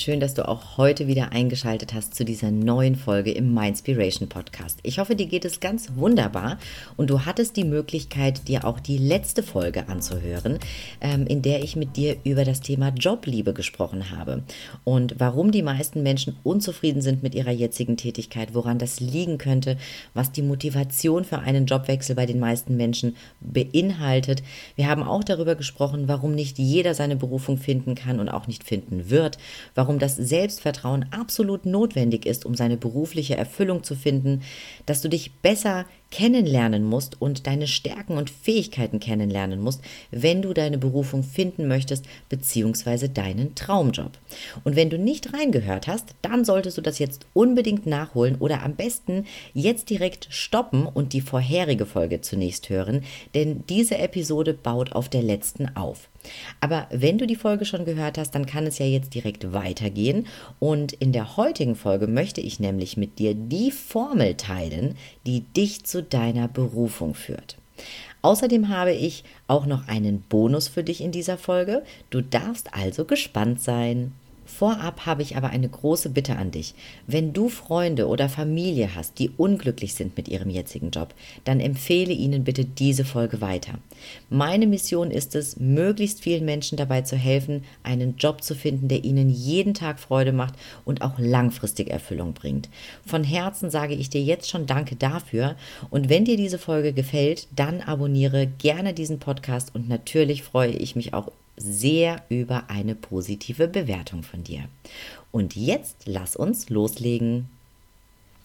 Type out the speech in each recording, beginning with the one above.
Schön, dass du auch heute wieder eingeschaltet hast zu dieser neuen Folge im Mindspiration Podcast. Ich hoffe, dir geht es ganz wunderbar und du hattest die Möglichkeit, dir auch die letzte Folge anzuhören, ähm, in der ich mit dir über das Thema Jobliebe gesprochen habe und warum die meisten Menschen unzufrieden sind mit ihrer jetzigen Tätigkeit, woran das liegen könnte, was die Motivation für einen Jobwechsel bei den meisten Menschen beinhaltet. Wir haben auch darüber gesprochen, warum nicht jeder seine Berufung finden kann und auch nicht finden wird, warum das Selbstvertrauen absolut notwendig ist, um seine berufliche Erfüllung zu finden, dass du dich besser kennenlernen musst und deine Stärken und Fähigkeiten kennenlernen musst, wenn du deine Berufung finden möchtest, beziehungsweise deinen Traumjob. Und wenn du nicht reingehört hast, dann solltest du das jetzt unbedingt nachholen oder am besten jetzt direkt stoppen und die vorherige Folge zunächst hören, denn diese Episode baut auf der letzten auf. Aber wenn du die Folge schon gehört hast, dann kann es ja jetzt direkt weitergehen. Und in der heutigen Folge möchte ich nämlich mit dir die Formel teilen, die dich zu deiner Berufung führt. Außerdem habe ich auch noch einen Bonus für dich in dieser Folge. Du darfst also gespannt sein. Vorab habe ich aber eine große Bitte an dich. Wenn du Freunde oder Familie hast, die unglücklich sind mit ihrem jetzigen Job, dann empfehle ihnen bitte diese Folge weiter. Meine Mission ist es, möglichst vielen Menschen dabei zu helfen, einen Job zu finden, der ihnen jeden Tag Freude macht und auch langfristig Erfüllung bringt. Von Herzen sage ich dir jetzt schon Danke dafür und wenn dir diese Folge gefällt, dann abonniere gerne diesen Podcast und natürlich freue ich mich auch sehr über eine positive Bewertung von dir. Und jetzt lass uns loslegen.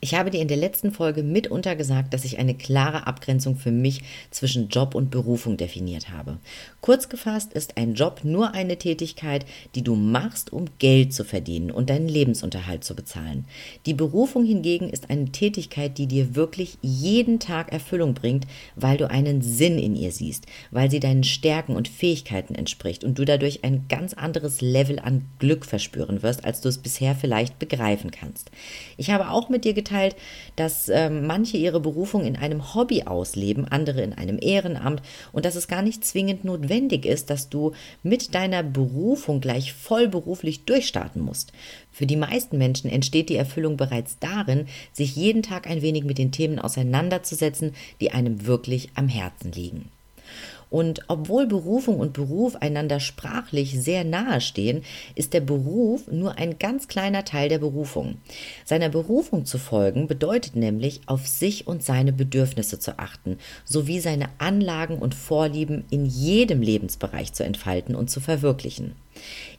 Ich habe dir in der letzten Folge mitunter gesagt, dass ich eine klare Abgrenzung für mich zwischen Job und Berufung definiert habe. Kurz gefasst ist ein Job nur eine Tätigkeit, die du machst, um Geld zu verdienen und deinen Lebensunterhalt zu bezahlen. Die Berufung hingegen ist eine Tätigkeit, die dir wirklich jeden Tag Erfüllung bringt, weil du einen Sinn in ihr siehst, weil sie deinen Stärken und Fähigkeiten entspricht und du dadurch ein ganz anderes Level an Glück verspüren wirst, als du es bisher vielleicht begreifen kannst. Ich habe auch mit dir geteilt, mitgeteilt, dass äh, manche ihre Berufung in einem Hobby ausleben, andere in einem Ehrenamt und dass es gar nicht zwingend notwendig ist, dass du mit deiner Berufung gleich vollberuflich durchstarten musst. Für die meisten Menschen entsteht die Erfüllung bereits darin, sich jeden Tag ein wenig mit den Themen auseinanderzusetzen, die einem wirklich am Herzen liegen. Und obwohl Berufung und Beruf einander sprachlich sehr nahe stehen, ist der Beruf nur ein ganz kleiner Teil der Berufung. Seiner Berufung zu folgen bedeutet nämlich, auf sich und seine Bedürfnisse zu achten, sowie seine Anlagen und Vorlieben in jedem Lebensbereich zu entfalten und zu verwirklichen.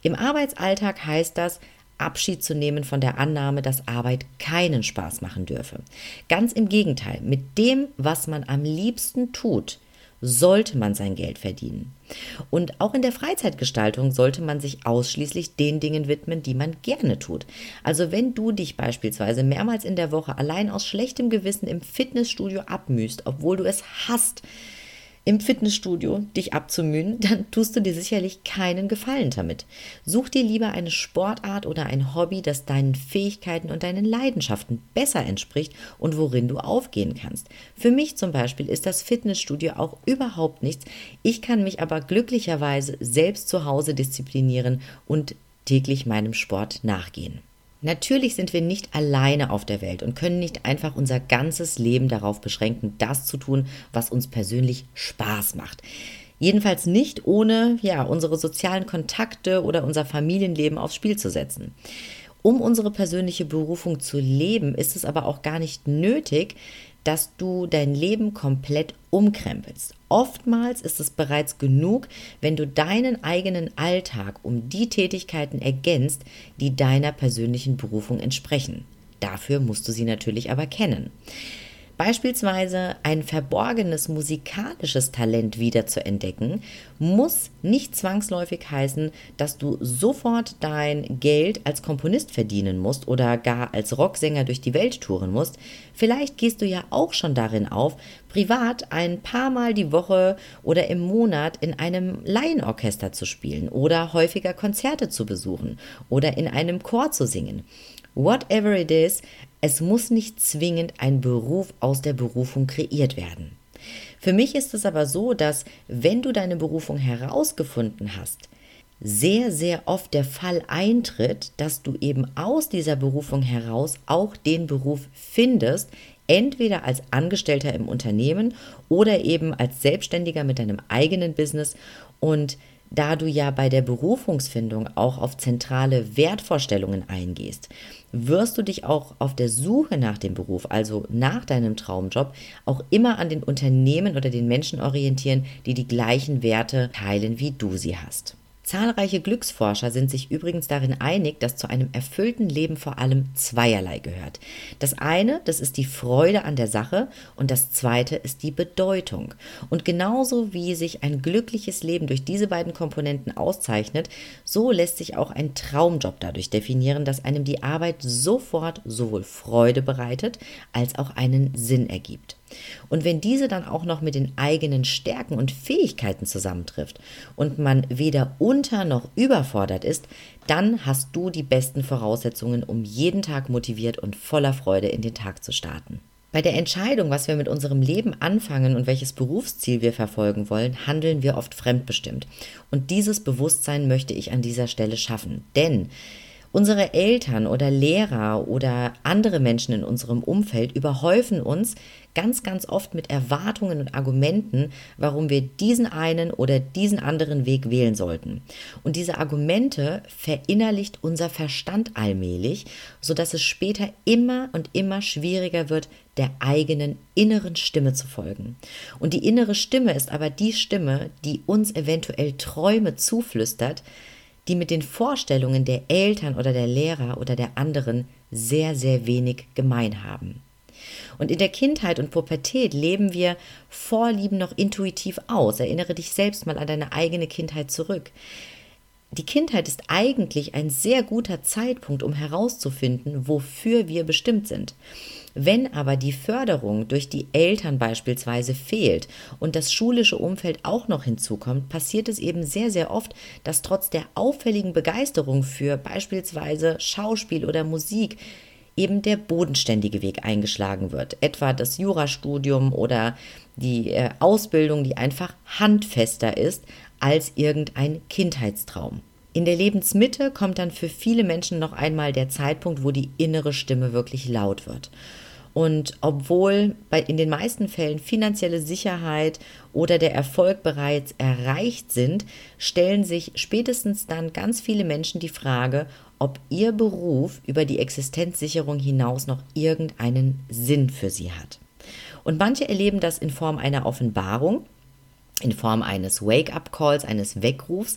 Im Arbeitsalltag heißt das, Abschied zu nehmen von der Annahme, dass Arbeit keinen Spaß machen dürfe. Ganz im Gegenteil, mit dem, was man am liebsten tut, sollte man sein Geld verdienen. Und auch in der Freizeitgestaltung sollte man sich ausschließlich den Dingen widmen, die man gerne tut. Also wenn du dich beispielsweise mehrmals in der Woche allein aus schlechtem Gewissen im Fitnessstudio abmühst, obwohl du es hast, im Fitnessstudio dich abzumühen, dann tust du dir sicherlich keinen Gefallen damit. Such dir lieber eine Sportart oder ein Hobby, das deinen Fähigkeiten und deinen Leidenschaften besser entspricht und worin du aufgehen kannst. Für mich zum Beispiel ist das Fitnessstudio auch überhaupt nichts. Ich kann mich aber glücklicherweise selbst zu Hause disziplinieren und täglich meinem Sport nachgehen. Natürlich sind wir nicht alleine auf der Welt und können nicht einfach unser ganzes Leben darauf beschränken, das zu tun, was uns persönlich Spaß macht. Jedenfalls nicht ohne ja, unsere sozialen Kontakte oder unser Familienleben aufs Spiel zu setzen. Um unsere persönliche Berufung zu leben, ist es aber auch gar nicht nötig, dass du dein Leben komplett umkrempelst. Oftmals ist es bereits genug, wenn du deinen eigenen Alltag um die Tätigkeiten ergänzt, die deiner persönlichen Berufung entsprechen. Dafür musst du sie natürlich aber kennen. Beispielsweise ein verborgenes musikalisches Talent wieder zu entdecken, muss nicht zwangsläufig heißen, dass du sofort dein Geld als Komponist verdienen musst oder gar als Rocksänger durch die Welt touren musst. Vielleicht gehst du ja auch schon darin auf, privat ein paar Mal die Woche oder im Monat in einem Laienorchester zu spielen oder häufiger Konzerte zu besuchen oder in einem Chor zu singen. Whatever it is, es muss nicht zwingend ein Beruf aus der Berufung kreiert werden. Für mich ist es aber so, dass wenn du deine Berufung herausgefunden hast, sehr, sehr oft der Fall eintritt, dass du eben aus dieser Berufung heraus auch den Beruf findest, entweder als Angestellter im Unternehmen oder eben als Selbstständiger mit deinem eigenen Business und da du ja bei der Berufungsfindung auch auf zentrale Wertvorstellungen eingehst, wirst du dich auch auf der Suche nach dem Beruf, also nach deinem Traumjob, auch immer an den Unternehmen oder den Menschen orientieren, die die gleichen Werte teilen, wie du sie hast. Zahlreiche Glücksforscher sind sich übrigens darin einig, dass zu einem erfüllten Leben vor allem zweierlei gehört. Das eine, das ist die Freude an der Sache und das zweite ist die Bedeutung. Und genauso wie sich ein glückliches Leben durch diese beiden Komponenten auszeichnet, so lässt sich auch ein Traumjob dadurch definieren, dass einem die Arbeit sofort sowohl Freude bereitet als auch einen Sinn ergibt. Und wenn diese dann auch noch mit den eigenen Stärken und Fähigkeiten zusammentrifft und man weder unter noch überfordert ist, dann hast du die besten Voraussetzungen, um jeden Tag motiviert und voller Freude in den Tag zu starten. Bei der Entscheidung, was wir mit unserem Leben anfangen und welches Berufsziel wir verfolgen wollen, handeln wir oft fremdbestimmt. Und dieses Bewusstsein möchte ich an dieser Stelle schaffen. Denn Unsere Eltern oder Lehrer oder andere Menschen in unserem Umfeld überhäufen uns ganz, ganz oft mit Erwartungen und Argumenten, warum wir diesen einen oder diesen anderen Weg wählen sollten. Und diese Argumente verinnerlicht unser Verstand allmählich, sodass es später immer und immer schwieriger wird, der eigenen inneren Stimme zu folgen. Und die innere Stimme ist aber die Stimme, die uns eventuell Träume zuflüstert, die mit den Vorstellungen der Eltern oder der Lehrer oder der anderen sehr, sehr wenig gemein haben. Und in der Kindheit und Pubertät leben wir Vorlieben noch intuitiv aus. Erinnere dich selbst mal an deine eigene Kindheit zurück. Die Kindheit ist eigentlich ein sehr guter Zeitpunkt, um herauszufinden, wofür wir bestimmt sind. Wenn aber die Förderung durch die Eltern beispielsweise fehlt und das schulische Umfeld auch noch hinzukommt, passiert es eben sehr, sehr oft, dass trotz der auffälligen Begeisterung für beispielsweise Schauspiel oder Musik eben der bodenständige Weg eingeschlagen wird. Etwa das Jurastudium oder die äh, Ausbildung, die einfach handfester ist als irgendein Kindheitstraum. In der Lebensmitte kommt dann für viele Menschen noch einmal der Zeitpunkt, wo die innere Stimme wirklich laut wird. Und obwohl bei, in den meisten Fällen finanzielle Sicherheit oder der Erfolg bereits erreicht sind, stellen sich spätestens dann ganz viele Menschen die Frage, ob ihr Beruf über die Existenzsicherung hinaus noch irgendeinen Sinn für sie hat. Und manche erleben das in Form einer Offenbarung, in Form eines Wake-up-Calls, eines Weckrufs,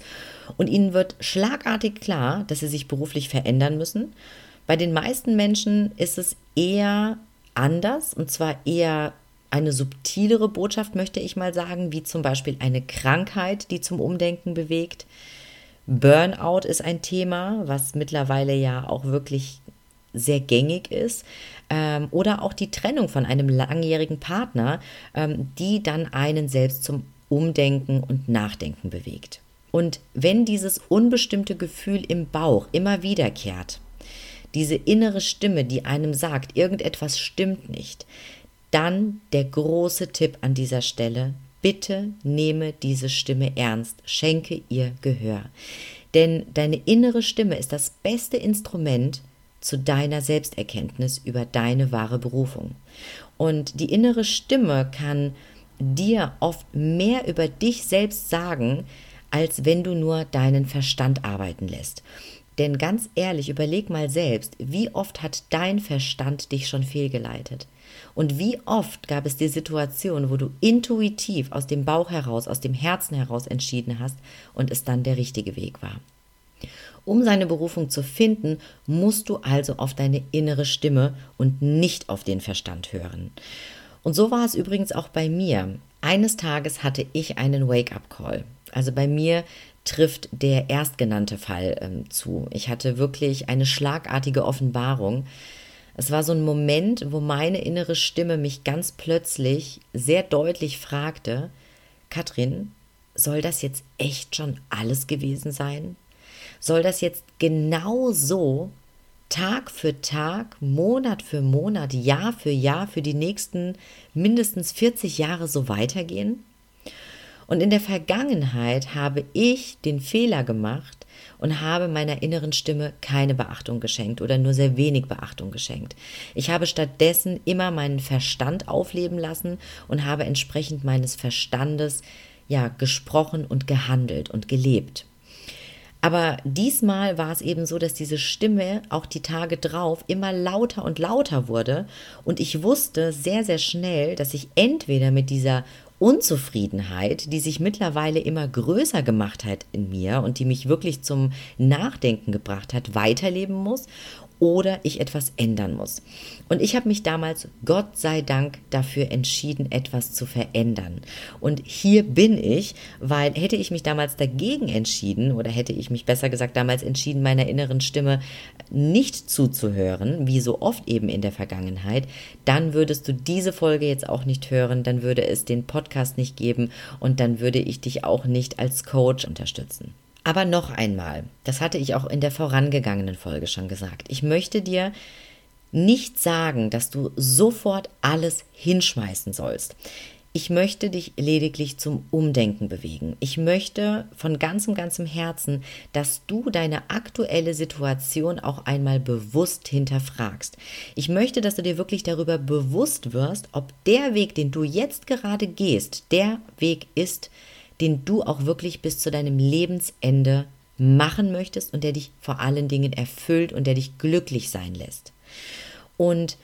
und ihnen wird schlagartig klar, dass sie sich beruflich verändern müssen. Bei den meisten Menschen ist es eher anders und zwar eher eine subtilere Botschaft, möchte ich mal sagen, wie zum Beispiel eine Krankheit, die zum Umdenken bewegt. Burnout ist ein Thema, was mittlerweile ja auch wirklich sehr gängig ist. Ähm, oder auch die Trennung von einem langjährigen Partner, ähm, die dann einen selbst zum Umdenken und Nachdenken bewegt. Und wenn dieses unbestimmte Gefühl im Bauch immer wiederkehrt, diese innere Stimme, die einem sagt, irgendetwas stimmt nicht, dann der große Tipp an dieser Stelle, bitte nehme diese Stimme ernst, schenke ihr Gehör. Denn deine innere Stimme ist das beste Instrument zu deiner Selbsterkenntnis über deine wahre Berufung. Und die innere Stimme kann dir oft mehr über dich selbst sagen, als wenn du nur deinen Verstand arbeiten lässt. Denn ganz ehrlich, überleg mal selbst, wie oft hat dein Verstand dich schon fehlgeleitet? Und wie oft gab es die Situation, wo du intuitiv aus dem Bauch heraus, aus dem Herzen heraus entschieden hast und es dann der richtige Weg war? Um seine Berufung zu finden, musst du also auf deine innere Stimme und nicht auf den Verstand hören. Und so war es übrigens auch bei mir. Eines Tages hatte ich einen Wake-up-Call. Also bei mir trifft der erstgenannte Fall ähm, zu. Ich hatte wirklich eine schlagartige Offenbarung. Es war so ein Moment, wo meine innere Stimme mich ganz plötzlich sehr deutlich fragte, Katrin, soll das jetzt echt schon alles gewesen sein? Soll das jetzt genau so Tag für Tag, Monat für Monat, Jahr für Jahr für die nächsten mindestens 40 Jahre so weitergehen? Und in der Vergangenheit habe ich den Fehler gemacht und habe meiner inneren Stimme keine Beachtung geschenkt oder nur sehr wenig Beachtung geschenkt. Ich habe stattdessen immer meinen Verstand aufleben lassen und habe entsprechend meines Verstandes ja gesprochen und gehandelt und gelebt. Aber diesmal war es eben so, dass diese Stimme auch die Tage drauf immer lauter und lauter wurde und ich wusste sehr, sehr schnell, dass ich entweder mit dieser Unzufriedenheit, die sich mittlerweile immer größer gemacht hat in mir und die mich wirklich zum Nachdenken gebracht hat, weiterleben muss oder ich etwas ändern muss. Und ich habe mich damals, Gott sei Dank, dafür entschieden, etwas zu verändern. Und hier bin ich, weil hätte ich mich damals dagegen entschieden oder hätte ich mich besser gesagt damals entschieden, meiner inneren Stimme nicht zuzuhören, wie so oft eben in der Vergangenheit, dann würdest du diese Folge jetzt auch nicht hören, dann würde es den Podcast nicht geben und dann würde ich dich auch nicht als Coach unterstützen. Aber noch einmal, das hatte ich auch in der vorangegangenen Folge schon gesagt, ich möchte dir nicht sagen, dass du sofort alles hinschmeißen sollst. Ich möchte dich lediglich zum Umdenken bewegen. Ich möchte von ganzem, ganzem Herzen, dass du deine aktuelle Situation auch einmal bewusst hinterfragst. Ich möchte, dass du dir wirklich darüber bewusst wirst, ob der Weg, den du jetzt gerade gehst, der Weg ist, den du auch wirklich bis zu deinem Lebensende machen möchtest und der dich vor allen Dingen erfüllt und der dich glücklich sein lässt. Und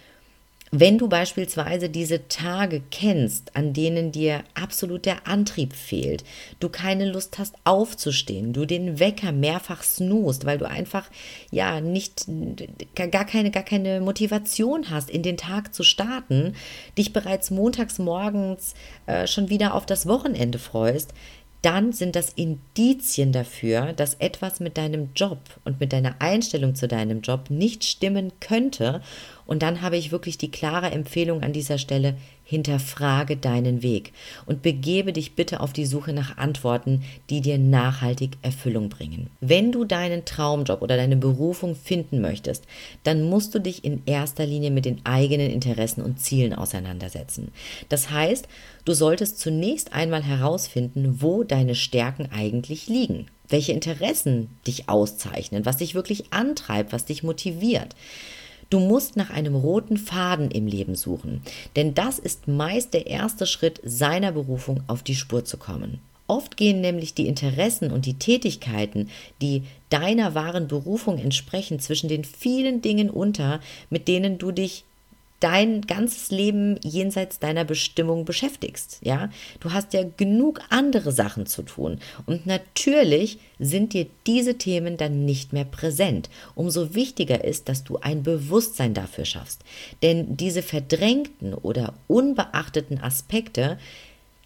wenn du beispielsweise diese Tage kennst, an denen dir absolut der Antrieb fehlt, du keine Lust hast aufzustehen, du den Wecker mehrfach snoost, weil du einfach ja nicht gar keine gar keine Motivation hast, in den Tag zu starten, dich bereits montags morgens äh, schon wieder auf das Wochenende freust, dann sind das Indizien dafür, dass etwas mit deinem Job und mit deiner Einstellung zu deinem Job nicht stimmen könnte. Und dann habe ich wirklich die klare Empfehlung an dieser Stelle, hinterfrage deinen Weg und begebe dich bitte auf die Suche nach Antworten, die dir nachhaltig Erfüllung bringen. Wenn du deinen Traumjob oder deine Berufung finden möchtest, dann musst du dich in erster Linie mit den eigenen Interessen und Zielen auseinandersetzen. Das heißt, du solltest zunächst einmal herausfinden, wo deine Stärken eigentlich liegen welche Interessen dich auszeichnen, was dich wirklich antreibt, was dich motiviert. Du musst nach einem roten Faden im Leben suchen, denn das ist meist der erste Schritt seiner Berufung auf die Spur zu kommen. Oft gehen nämlich die Interessen und die Tätigkeiten, die deiner wahren Berufung entsprechen, zwischen den vielen Dingen unter, mit denen du dich dein ganzes Leben jenseits deiner Bestimmung beschäftigst. Ja, du hast ja genug andere Sachen zu tun. Und natürlich sind dir diese Themen dann nicht mehr präsent. Umso wichtiger ist, dass du ein Bewusstsein dafür schaffst. Denn diese verdrängten oder unbeachteten Aspekte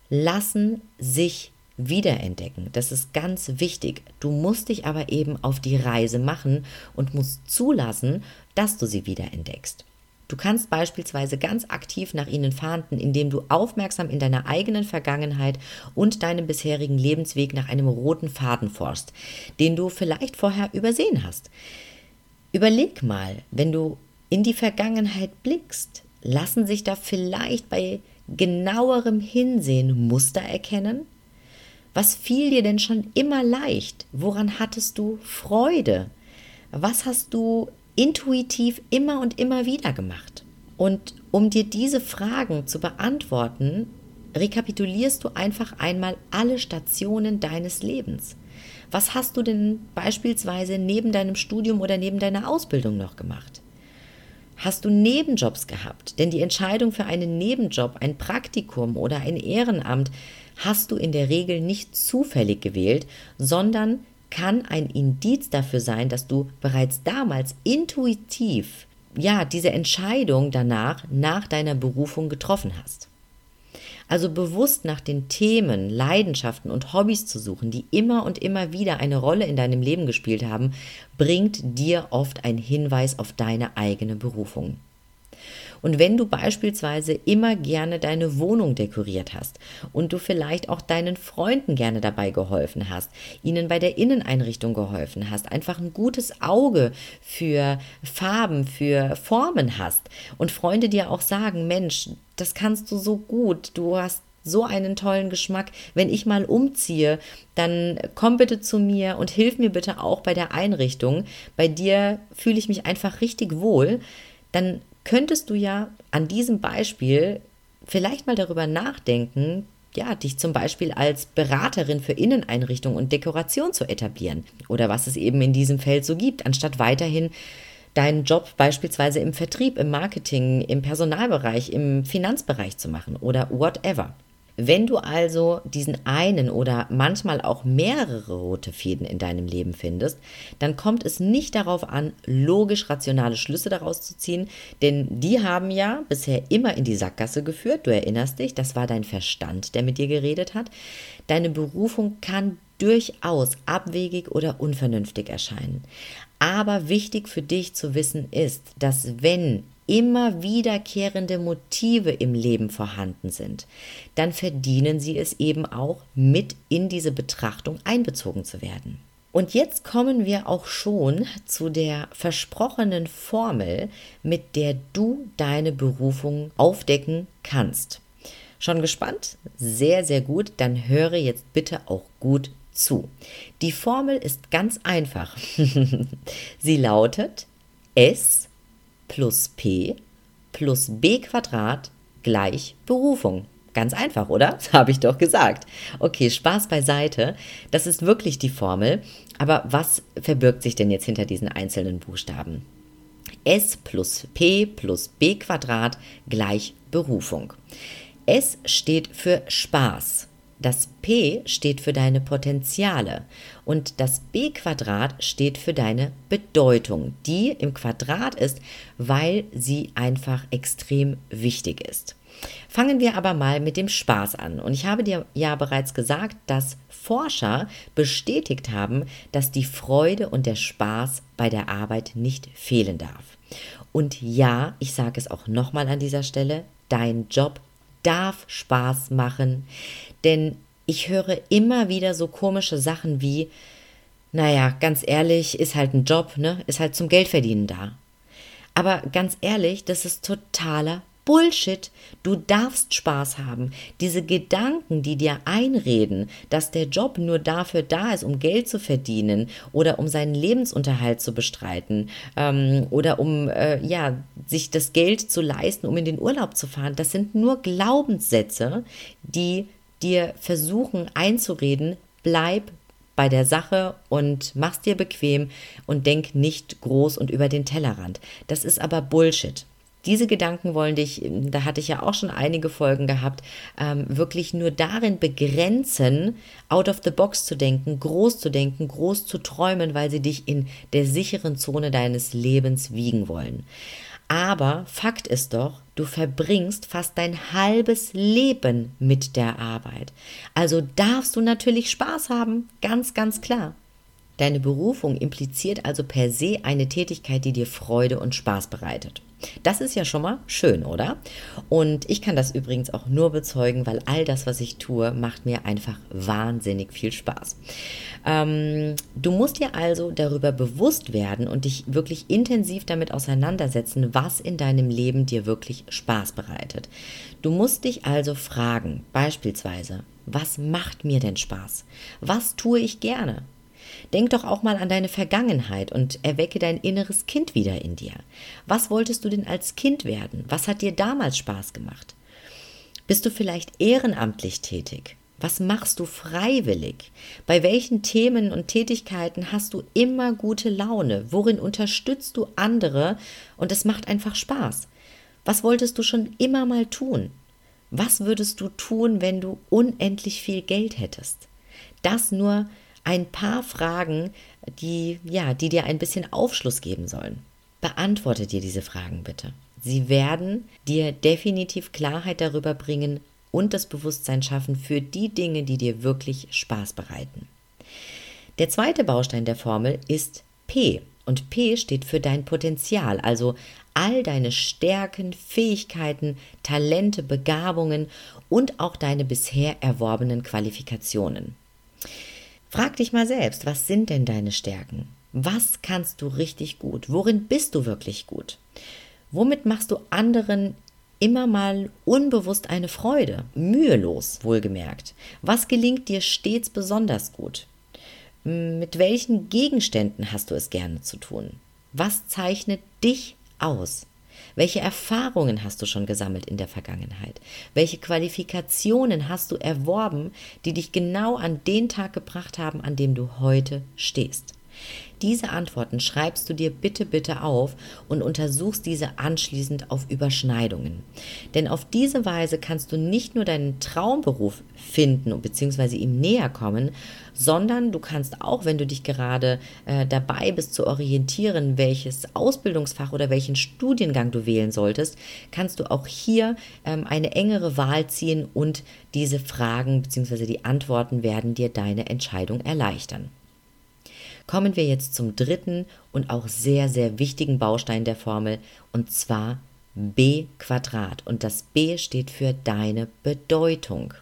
lassen sich wiederentdecken. Das ist ganz wichtig. Du musst dich aber eben auf die Reise machen und musst zulassen, dass du sie wiederentdeckst. Du kannst beispielsweise ganz aktiv nach ihnen fahnden, indem du aufmerksam in deiner eigenen Vergangenheit und deinem bisherigen Lebensweg nach einem roten Faden forschst, den du vielleicht vorher übersehen hast. Überleg mal, wenn du in die Vergangenheit blickst, lassen sich da vielleicht bei genauerem Hinsehen Muster erkennen? Was fiel dir denn schon immer leicht? Woran hattest du Freude? Was hast du intuitiv immer und immer wieder gemacht. Und um dir diese Fragen zu beantworten, rekapitulierst du einfach einmal alle Stationen deines Lebens. Was hast du denn beispielsweise neben deinem Studium oder neben deiner Ausbildung noch gemacht? Hast du Nebenjobs gehabt? Denn die Entscheidung für einen Nebenjob, ein Praktikum oder ein Ehrenamt hast du in der Regel nicht zufällig gewählt, sondern kann ein Indiz dafür sein, dass du bereits damals intuitiv ja, diese Entscheidung danach nach deiner Berufung getroffen hast. Also bewusst nach den Themen, Leidenschaften und Hobbys zu suchen, die immer und immer wieder eine Rolle in deinem Leben gespielt haben, bringt dir oft einen Hinweis auf deine eigene Berufung. Und wenn du beispielsweise immer gerne deine Wohnung dekoriert hast und du vielleicht auch deinen Freunden gerne dabei geholfen hast, ihnen bei der Inneneinrichtung geholfen hast, einfach ein gutes Auge für Farben, für Formen hast und Freunde dir auch sagen, Mensch, das kannst du so gut, du hast so einen tollen Geschmack. Wenn ich mal umziehe, dann komm bitte zu mir und hilf mir bitte auch bei der Einrichtung. Bei dir fühle ich mich einfach richtig wohl. Dann könntest du ja an diesem Beispiel vielleicht mal darüber nachdenken, ja, dich zum Beispiel als Beraterin für Inneneinrichtung und Dekoration zu etablieren oder was es eben in diesem Feld so gibt, anstatt weiterhin deinen Job beispielsweise im Vertrieb, im Marketing, im Personalbereich, im Finanzbereich zu machen oder whatever. Wenn du also diesen einen oder manchmal auch mehrere rote Fäden in deinem Leben findest, dann kommt es nicht darauf an, logisch rationale Schlüsse daraus zu ziehen, denn die haben ja bisher immer in die Sackgasse geführt. Du erinnerst dich, das war dein Verstand, der mit dir geredet hat. Deine Berufung kann durchaus abwegig oder unvernünftig erscheinen. Aber wichtig für dich zu wissen ist, dass wenn immer wiederkehrende Motive im Leben vorhanden sind, dann verdienen sie es eben auch, mit in diese Betrachtung einbezogen zu werden. Und jetzt kommen wir auch schon zu der versprochenen Formel, mit der du deine Berufung aufdecken kannst. Schon gespannt? Sehr, sehr gut. Dann höre jetzt bitte auch gut zu. Die Formel ist ganz einfach. Sie lautet S plus P plus B Quadrat gleich Berufung. Ganz einfach, oder? Das habe ich doch gesagt. Okay, Spaß beiseite. Das ist wirklich die Formel. Aber was verbirgt sich denn jetzt hinter diesen einzelnen Buchstaben? S plus P plus B Quadrat gleich Berufung. S steht für Spaß. Das P steht für deine Potenziale und das B Quadrat steht für deine Bedeutung, die im Quadrat ist, weil sie einfach extrem wichtig ist. Fangen wir aber mal mit dem Spaß an. Und ich habe dir ja bereits gesagt, dass Forscher bestätigt haben, dass die Freude und der Spaß bei der Arbeit nicht fehlen darf. Und ja, ich sage es auch nochmal an dieser Stelle, dein Job darf Spaß machen, denn ich höre immer wieder so komische Sachen wie, naja, ganz ehrlich, ist halt ein Job, ne? Ist halt zum Geldverdienen da. Aber ganz ehrlich, das ist totaler Bullshit. Du darfst Spaß haben. Diese Gedanken, die dir einreden, dass der Job nur dafür da ist, um Geld zu verdienen oder um seinen Lebensunterhalt zu bestreiten ähm, oder um äh, ja sich das Geld zu leisten, um in den Urlaub zu fahren, das sind nur Glaubenssätze, die dir versuchen einzureden, bleib bei der Sache und mach's dir bequem und denk nicht groß und über den Tellerrand. Das ist aber Bullshit. Diese Gedanken wollen dich, da hatte ich ja auch schon einige Folgen gehabt, ähm, wirklich nur darin begrenzen, out of the box zu denken, groß zu denken, groß zu träumen, weil sie dich in der sicheren Zone deines Lebens wiegen wollen. Aber Fakt ist doch, du verbringst fast dein halbes Leben mit der Arbeit. Also darfst du natürlich Spaß haben, ganz, ganz klar. Deine Berufung impliziert also per se eine Tätigkeit, die dir Freude und Spaß bereitet. Das ist ja schon mal schön, oder? Und ich kann das übrigens auch nur bezeugen, weil all das, was ich tue, macht mir einfach wahnsinnig viel Spaß. Ähm, du musst dir also darüber bewusst werden und dich wirklich intensiv damit auseinandersetzen, was in deinem Leben dir wirklich Spaß bereitet. Du musst dich also fragen, beispielsweise, was macht mir denn Spaß? Was tue ich gerne? Denk doch auch mal an deine Vergangenheit und erwecke dein inneres Kind wieder in dir. Was wolltest du denn als Kind werden? Was hat dir damals Spaß gemacht? Bist du vielleicht ehrenamtlich tätig? Was machst du freiwillig? Bei welchen Themen und Tätigkeiten hast du immer gute Laune? Worin unterstützt du andere und es macht einfach Spaß? Was wolltest du schon immer mal tun? Was würdest du tun, wenn du unendlich viel Geld hättest? Das nur ein paar Fragen, die, ja, die dir ein bisschen Aufschluss geben sollen. Beantworte dir diese Fragen bitte. Sie werden dir definitiv Klarheit darüber bringen und das Bewusstsein schaffen für die Dinge, die dir wirklich Spaß bereiten. Der zweite Baustein der Formel ist P und P steht für dein Potenzial, also all deine Stärken, Fähigkeiten, Talente, Begabungen und auch deine bisher erworbenen Qualifikationen. Frag dich mal selbst, was sind denn deine Stärken? Was kannst du richtig gut? Worin bist du wirklich gut? Womit machst du anderen immer mal unbewusst eine Freude? Mühelos, wohlgemerkt. Was gelingt dir stets besonders gut? Mit welchen Gegenständen hast du es gerne zu tun? Was zeichnet dich aus? Welche Erfahrungen hast du schon gesammelt in der Vergangenheit? Welche Qualifikationen hast du erworben, die dich genau an den Tag gebracht haben, an dem du heute stehst? Diese Antworten schreibst du dir bitte, bitte auf und untersuchst diese anschließend auf Überschneidungen. Denn auf diese Weise kannst du nicht nur deinen Traumberuf finden bzw. ihm näher kommen, sondern du kannst auch, wenn du dich gerade äh, dabei bist zu orientieren, welches Ausbildungsfach oder welchen Studiengang du wählen solltest, kannst du auch hier ähm, eine engere Wahl ziehen und diese Fragen bzw. die Antworten werden dir deine Entscheidung erleichtern kommen wir jetzt zum dritten und auch sehr, sehr wichtigen Baustein der Formel, und zwar b Quadrat. Und das b steht für deine Bedeutung.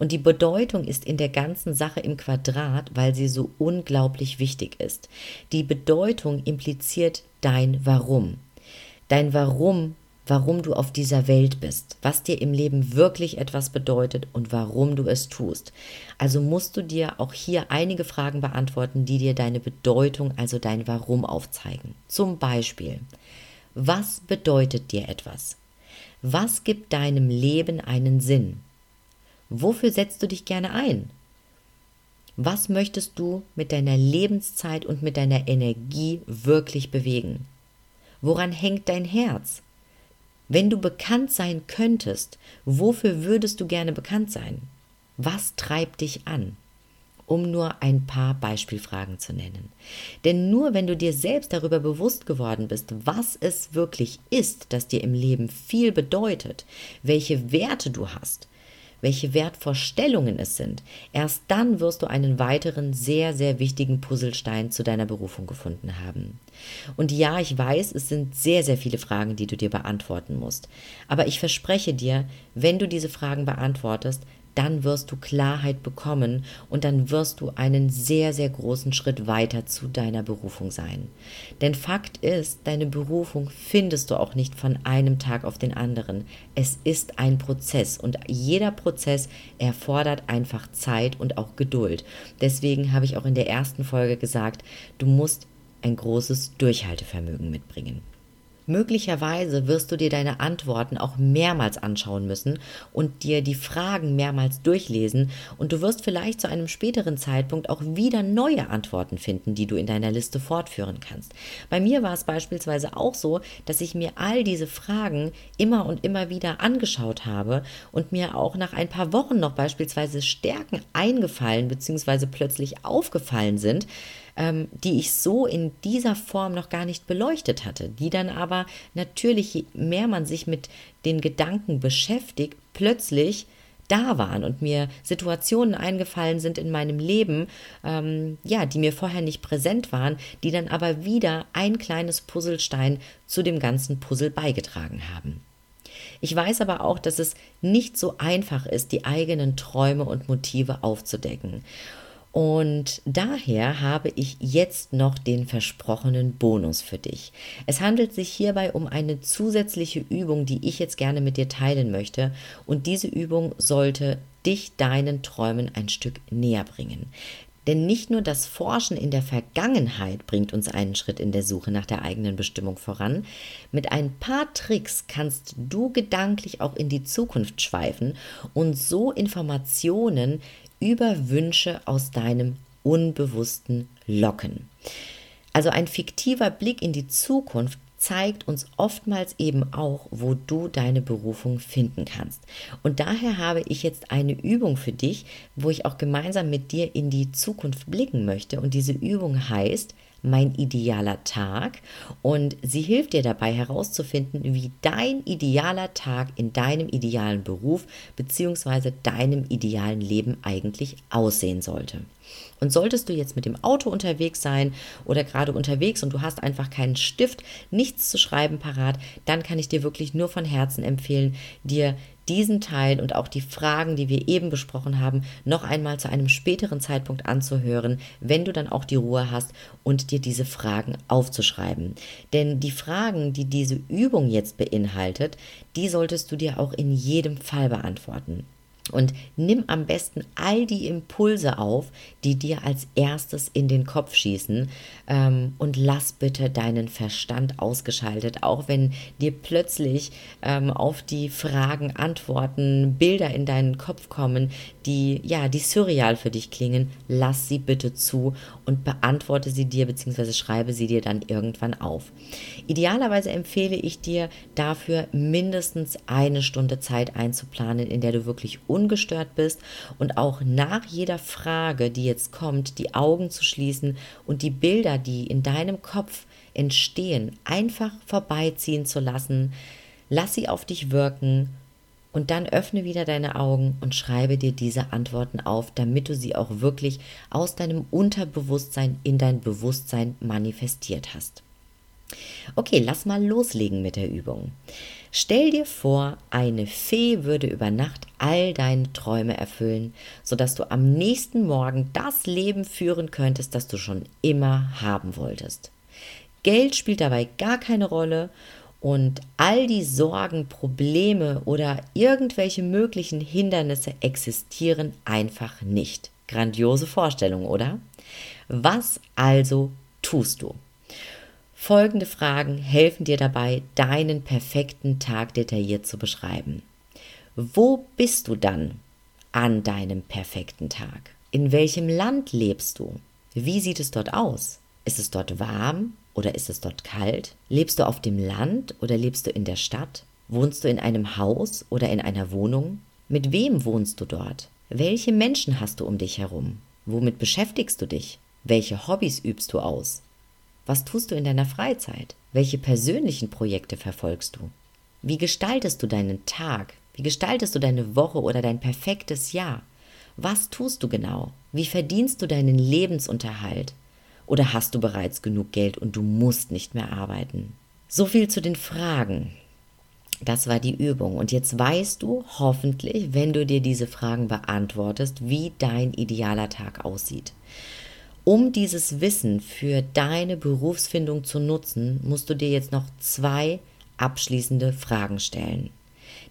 Und die Bedeutung ist in der ganzen Sache im Quadrat, weil sie so unglaublich wichtig ist. Die Bedeutung impliziert dein Warum. Dein Warum warum du auf dieser Welt bist, was dir im Leben wirklich etwas bedeutet und warum du es tust. Also musst du dir auch hier einige Fragen beantworten, die dir deine Bedeutung, also dein Warum aufzeigen. Zum Beispiel, was bedeutet dir etwas? Was gibt deinem Leben einen Sinn? Wofür setzt du dich gerne ein? Was möchtest du mit deiner Lebenszeit und mit deiner Energie wirklich bewegen? Woran hängt dein Herz? Wenn du bekannt sein könntest, wofür würdest du gerne bekannt sein? Was treibt dich an? Um nur ein paar Beispielfragen zu nennen. Denn nur wenn du dir selbst darüber bewusst geworden bist, was es wirklich ist, das dir im Leben viel bedeutet, welche Werte du hast, welche Wertvorstellungen es sind, erst dann wirst du einen weiteren sehr, sehr wichtigen Puzzlestein zu deiner Berufung gefunden haben. Und ja, ich weiß, es sind sehr, sehr viele Fragen, die du dir beantworten musst. Aber ich verspreche dir, wenn du diese Fragen beantwortest, dann wirst du Klarheit bekommen und dann wirst du einen sehr, sehr großen Schritt weiter zu deiner Berufung sein. Denn Fakt ist, deine Berufung findest du auch nicht von einem Tag auf den anderen. Es ist ein Prozess und jeder Prozess erfordert einfach Zeit und auch Geduld. Deswegen habe ich auch in der ersten Folge gesagt, du musst ein großes Durchhaltevermögen mitbringen. Möglicherweise wirst du dir deine Antworten auch mehrmals anschauen müssen und dir die Fragen mehrmals durchlesen und du wirst vielleicht zu einem späteren Zeitpunkt auch wieder neue Antworten finden, die du in deiner Liste fortführen kannst. Bei mir war es beispielsweise auch so, dass ich mir all diese Fragen immer und immer wieder angeschaut habe und mir auch nach ein paar Wochen noch beispielsweise Stärken eingefallen bzw. plötzlich aufgefallen sind, ähm, die ich so in dieser Form noch gar nicht beleuchtet hatte, die dann aber natürlich, je mehr man sich mit den Gedanken beschäftigt, plötzlich da waren und mir Situationen eingefallen sind in meinem Leben, ähm, ja, die mir vorher nicht präsent waren, die dann aber wieder ein kleines Puzzlestein zu dem ganzen Puzzle beigetragen haben. Ich weiß aber auch, dass es nicht so einfach ist, die eigenen Träume und Motive aufzudecken. Und daher habe ich jetzt noch den versprochenen Bonus für dich. Es handelt sich hierbei um eine zusätzliche Übung, die ich jetzt gerne mit dir teilen möchte. Und diese Übung sollte dich deinen Träumen ein Stück näher bringen. Denn nicht nur das Forschen in der Vergangenheit bringt uns einen Schritt in der Suche nach der eigenen Bestimmung voran, mit ein paar Tricks kannst du gedanklich auch in die Zukunft schweifen und so Informationen über Wünsche aus deinem Unbewussten locken. Also ein fiktiver Blick in die Zukunft zeigt uns oftmals eben auch, wo du deine Berufung finden kannst. Und daher habe ich jetzt eine Übung für dich, wo ich auch gemeinsam mit dir in die Zukunft blicken möchte. Und diese Übung heißt mein idealer Tag und sie hilft dir dabei herauszufinden, wie dein idealer Tag in deinem idealen Beruf bzw. deinem idealen Leben eigentlich aussehen sollte. Und solltest du jetzt mit dem Auto unterwegs sein oder gerade unterwegs und du hast einfach keinen Stift, nichts zu schreiben parat, dann kann ich dir wirklich nur von Herzen empfehlen, dir diesen Teil und auch die Fragen, die wir eben besprochen haben, noch einmal zu einem späteren Zeitpunkt anzuhören, wenn du dann auch die Ruhe hast und dir diese Fragen aufzuschreiben. Denn die Fragen, die diese Übung jetzt beinhaltet, die solltest du dir auch in jedem Fall beantworten. Und nimm am besten all die Impulse auf, die dir als erstes in den Kopf schießen ähm, und lass bitte deinen Verstand ausgeschaltet, auch wenn dir plötzlich ähm, auf die Fragen, Antworten, Bilder in deinen Kopf kommen, die ja, die surreal für dich klingen, lass sie bitte zu und beantworte sie dir bzw. schreibe sie dir dann irgendwann auf. Idealerweise empfehle ich dir dafür mindestens eine Stunde Zeit einzuplanen, in der du wirklich ungestört bist und auch nach jeder Frage, die jetzt kommt, die Augen zu schließen und die Bilder, die in deinem Kopf entstehen, einfach vorbeiziehen zu lassen. Lass sie auf dich wirken und dann öffne wieder deine Augen und schreibe dir diese Antworten auf, damit du sie auch wirklich aus deinem Unterbewusstsein in dein Bewusstsein manifestiert hast. Okay, lass mal loslegen mit der Übung. Stell dir vor, eine Fee würde über Nacht all deine Träume erfüllen, sodass du am nächsten Morgen das Leben führen könntest, das du schon immer haben wolltest. Geld spielt dabei gar keine Rolle und all die Sorgen, Probleme oder irgendwelche möglichen Hindernisse existieren einfach nicht. Grandiose Vorstellung, oder? Was also tust du? Folgende Fragen helfen dir dabei, deinen perfekten Tag detailliert zu beschreiben. Wo bist du dann an deinem perfekten Tag? In welchem Land lebst du? Wie sieht es dort aus? Ist es dort warm oder ist es dort kalt? Lebst du auf dem Land oder lebst du in der Stadt? Wohnst du in einem Haus oder in einer Wohnung? Mit wem wohnst du dort? Welche Menschen hast du um dich herum? Womit beschäftigst du dich? Welche Hobbys übst du aus? Was tust du in deiner Freizeit? Welche persönlichen Projekte verfolgst du? Wie gestaltest du deinen Tag? Wie gestaltest du deine Woche oder dein perfektes Jahr? Was tust du genau? Wie verdienst du deinen Lebensunterhalt? Oder hast du bereits genug Geld und du musst nicht mehr arbeiten? So viel zu den Fragen. Das war die Übung. Und jetzt weißt du hoffentlich, wenn du dir diese Fragen beantwortest, wie dein idealer Tag aussieht. Um dieses Wissen für deine Berufsfindung zu nutzen, musst du dir jetzt noch zwei abschließende Fragen stellen.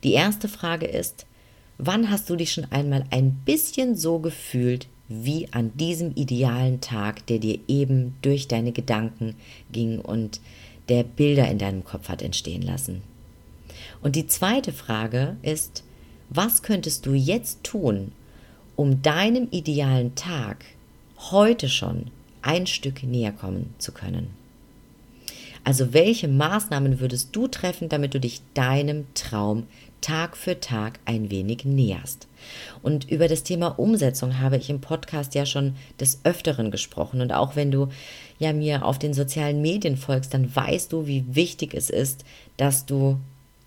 Die erste Frage ist, wann hast du dich schon einmal ein bisschen so gefühlt wie an diesem idealen Tag, der dir eben durch deine Gedanken ging und der Bilder in deinem Kopf hat entstehen lassen? Und die zweite Frage ist, was könntest du jetzt tun, um deinem idealen Tag heute schon ein Stück näher kommen zu können. Also welche Maßnahmen würdest du treffen, damit du dich deinem Traum Tag für Tag ein wenig näherst? Und über das Thema Umsetzung habe ich im Podcast ja schon des Öfteren gesprochen. Und auch wenn du ja mir auf den sozialen Medien folgst, dann weißt du, wie wichtig es ist, dass du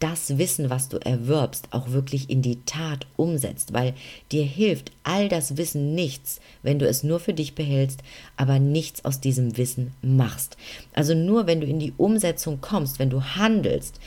das Wissen, was du erwirbst, auch wirklich in die Tat umsetzt, weil dir hilft all das Wissen nichts, wenn du es nur für dich behältst, aber nichts aus diesem Wissen machst. Also nur wenn du in die Umsetzung kommst, wenn du handelst,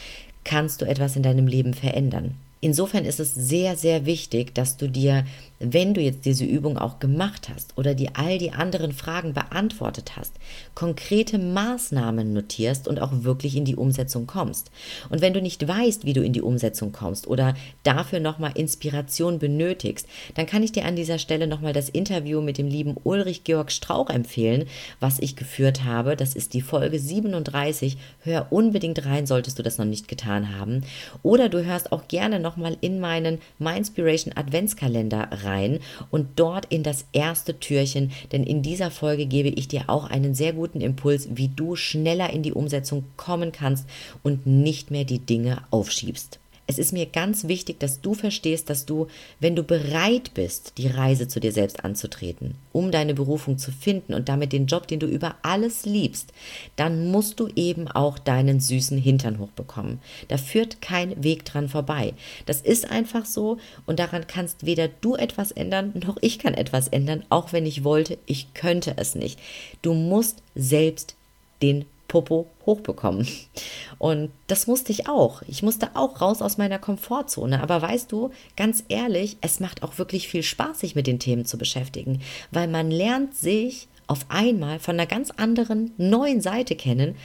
kannst du etwas in deinem Leben verändern. Insofern ist es sehr, sehr wichtig, dass du dir, wenn du jetzt diese Übung auch gemacht hast oder die all die anderen Fragen beantwortet hast, konkrete Maßnahmen notierst und auch wirklich in die Umsetzung kommst. Und wenn du nicht weißt, wie du in die Umsetzung kommst oder dafür nochmal Inspiration benötigst, dann kann ich dir an dieser Stelle nochmal das Interview mit dem lieben Ulrich Georg Strauch empfehlen, was ich geführt habe. Das ist die Folge 37. Hör unbedingt rein, solltest du das noch nicht getan haben. Oder du hörst auch gerne noch nochmal in meinen Mindspiration Adventskalender rein und dort in das erste Türchen, denn in dieser Folge gebe ich dir auch einen sehr guten Impuls, wie du schneller in die Umsetzung kommen kannst und nicht mehr die Dinge aufschiebst. Es ist mir ganz wichtig, dass du verstehst, dass du, wenn du bereit bist, die Reise zu dir selbst anzutreten, um deine Berufung zu finden und damit den Job, den du über alles liebst, dann musst du eben auch deinen süßen Hintern hochbekommen. Da führt kein Weg dran vorbei. Das ist einfach so und daran kannst weder du etwas ändern, noch ich kann etwas ändern, auch wenn ich wollte, ich könnte es nicht. Du musst selbst den Popo hochbekommen. Und das musste ich auch. Ich musste auch raus aus meiner Komfortzone. Aber weißt du, ganz ehrlich, es macht auch wirklich viel Spaß, sich mit den Themen zu beschäftigen, weil man lernt sich auf einmal von einer ganz anderen, neuen Seite kennen.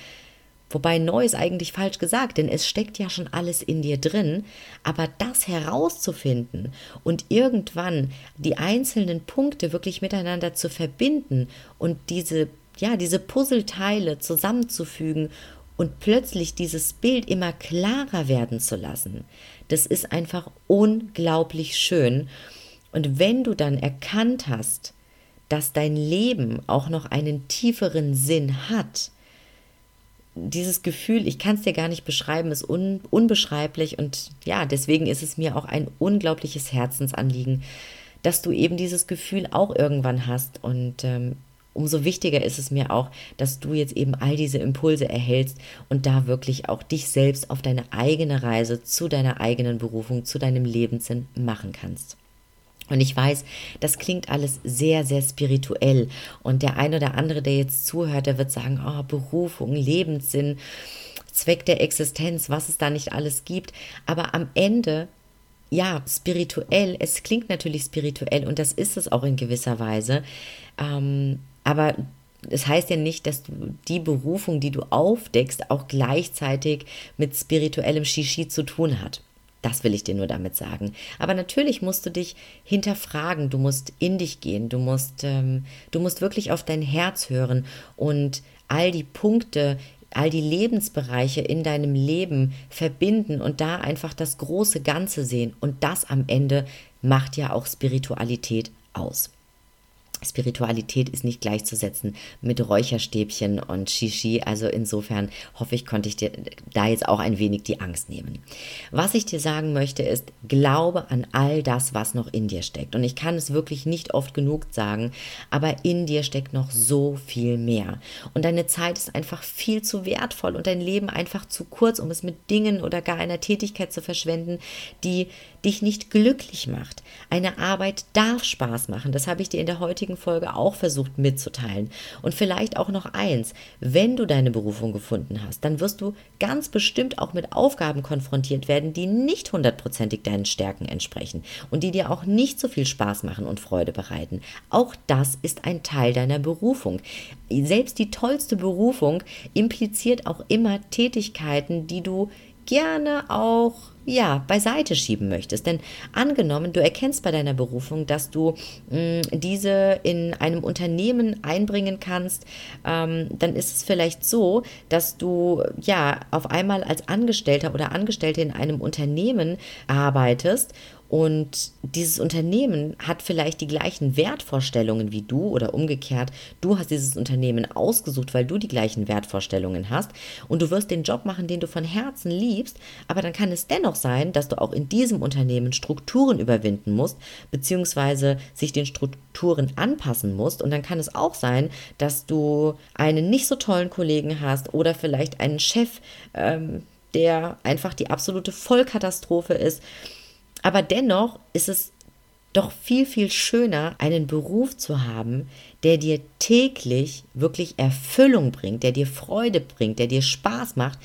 Wobei neu ist eigentlich falsch gesagt, denn es steckt ja schon alles in dir drin. Aber das herauszufinden und irgendwann die einzelnen Punkte wirklich miteinander zu verbinden und diese ja, diese Puzzleteile zusammenzufügen und plötzlich dieses Bild immer klarer werden zu lassen. Das ist einfach unglaublich schön. Und wenn du dann erkannt hast, dass dein Leben auch noch einen tieferen Sinn hat, dieses Gefühl, ich kann es dir gar nicht beschreiben, ist un, unbeschreiblich und ja, deswegen ist es mir auch ein unglaubliches Herzensanliegen, dass du eben dieses Gefühl auch irgendwann hast und ähm, umso wichtiger ist es mir auch, dass du jetzt eben all diese Impulse erhältst und da wirklich auch dich selbst auf deine eigene Reise zu deiner eigenen Berufung, zu deinem Lebenssinn machen kannst. Und ich weiß, das klingt alles sehr, sehr spirituell. Und der ein oder andere, der jetzt zuhört, der wird sagen, oh, Berufung, Lebenssinn, Zweck der Existenz, was es da nicht alles gibt. Aber am Ende ja, spirituell, es klingt natürlich spirituell und das ist es auch in gewisser Weise. Ähm, aber das heißt ja nicht, dass du die Berufung, die du aufdeckst, auch gleichzeitig mit spirituellem Shishi zu tun hat. Das will ich dir nur damit sagen. Aber natürlich musst du dich hinterfragen, du musst in dich gehen, du musst, ähm, du musst wirklich auf dein Herz hören und all die Punkte, all die Lebensbereiche in deinem Leben verbinden und da einfach das große Ganze sehen. Und das am Ende macht ja auch Spiritualität aus. Spiritualität ist nicht gleichzusetzen mit Räucherstäbchen und Shishi. Also insofern hoffe ich, konnte ich dir da jetzt auch ein wenig die Angst nehmen. Was ich dir sagen möchte, ist, glaube an all das, was noch in dir steckt. Und ich kann es wirklich nicht oft genug sagen, aber in dir steckt noch so viel mehr. Und deine Zeit ist einfach viel zu wertvoll und dein Leben einfach zu kurz, um es mit Dingen oder gar einer Tätigkeit zu verschwenden, die dich nicht glücklich macht. Eine Arbeit darf Spaß machen. Das habe ich dir in der heutigen Folge auch versucht mitzuteilen. Und vielleicht auch noch eins, wenn du deine Berufung gefunden hast, dann wirst du ganz bestimmt auch mit Aufgaben konfrontiert werden, die nicht hundertprozentig deinen Stärken entsprechen und die dir auch nicht so viel Spaß machen und Freude bereiten. Auch das ist ein Teil deiner Berufung. Selbst die tollste Berufung impliziert auch immer Tätigkeiten, die du gerne auch ja, beiseite schieben möchtest. Denn angenommen, du erkennst bei deiner Berufung, dass du mh, mm, diese in einem Unternehmen einbringen kannst, ähm, dann ist es vielleicht so, dass du ja auf einmal als Angestellter oder Angestellte in einem Unternehmen arbeitest und dieses Unternehmen hat vielleicht die gleichen Wertvorstellungen wie du oder umgekehrt. Du hast dieses Unternehmen ausgesucht, weil du die gleichen Wertvorstellungen hast und du wirst den Job machen, den du von Herzen liebst. Aber dann kann es dennoch sein, dass du auch in diesem Unternehmen Strukturen überwinden musst, beziehungsweise sich den Strukturen anpassen musst. Und dann kann es auch sein, dass du einen nicht so tollen Kollegen hast oder vielleicht einen Chef, ähm, der einfach die absolute Vollkatastrophe ist aber dennoch ist es doch viel, viel schöner, einen Beruf zu haben, der dir täglich wirklich Erfüllung bringt, der dir Freude bringt, der dir Spaß macht.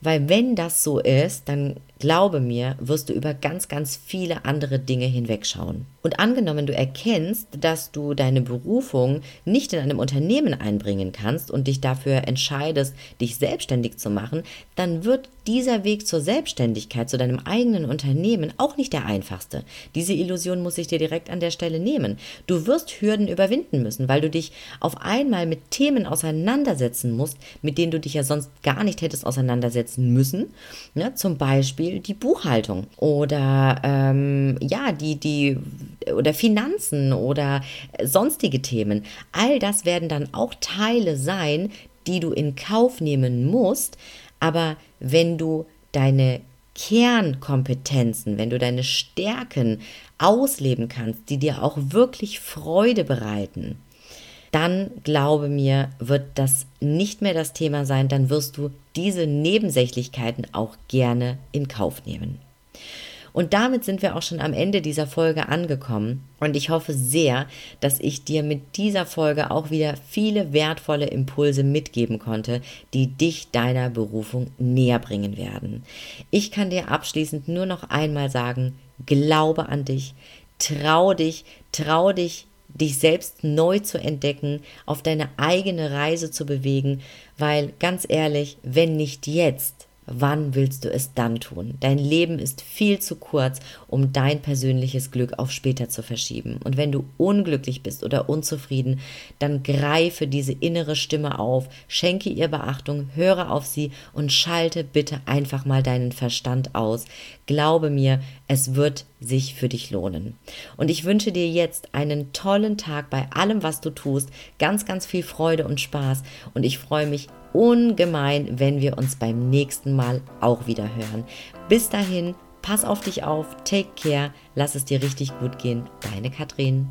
Weil wenn das so ist, dann glaube mir, wirst du über ganz, ganz viele andere Dinge hinwegschauen. Und angenommen, du erkennst, dass du deine Berufung nicht in einem Unternehmen einbringen kannst und dich dafür entscheidest, dich selbstständig zu machen, dann wird dieser Weg zur Selbstständigkeit, zu deinem eigenen Unternehmen auch nicht der einfachste. Diese Illusion muss ich dir direkt an der Stelle nehmen. Du wirst Hürden überwinden müssen, weil du dich auf einmal mit Themen auseinandersetzen musst, mit denen du dich ja sonst gar nicht hättest auseinandersetzen müssen. Ja, zum Beispiel die Buchhaltung oder ähm, ja, die, die oder Finanzen oder sonstige Themen. All das werden dann auch Teile sein, die du in Kauf nehmen musst. Aber wenn du deine Kernkompetenzen, wenn du deine Stärken ausleben kannst, die dir auch wirklich Freude bereiten, dann glaube mir, wird das nicht mehr das Thema sein, dann wirst du diese Nebensächlichkeiten auch gerne in Kauf nehmen. Und damit sind wir auch schon am Ende dieser Folge angekommen. Und ich hoffe sehr, dass ich dir mit dieser Folge auch wieder viele wertvolle Impulse mitgeben konnte, die dich deiner Berufung näher bringen werden. Ich kann dir abschließend nur noch einmal sagen, glaube an dich, trau dich, trau dich, dich selbst neu zu entdecken, auf deine eigene Reise zu bewegen, weil ganz ehrlich, wenn nicht jetzt, Wann willst du es dann tun? Dein Leben ist viel zu kurz, um dein persönliches Glück auf später zu verschieben. Und wenn du unglücklich bist oder unzufrieden, dann greife diese innere Stimme auf, schenke ihr Beachtung, höre auf sie und schalte bitte einfach mal deinen Verstand aus. Glaube mir, es wird sich für dich lohnen. Und ich wünsche dir jetzt einen tollen Tag bei allem, was du tust. Ganz, ganz viel Freude und Spaß. Und ich freue mich ungemein, wenn wir uns beim nächsten Mal auch wieder hören. Bis dahin, pass auf dich auf, take care, lass es dir richtig gut gehen. Deine Katrin.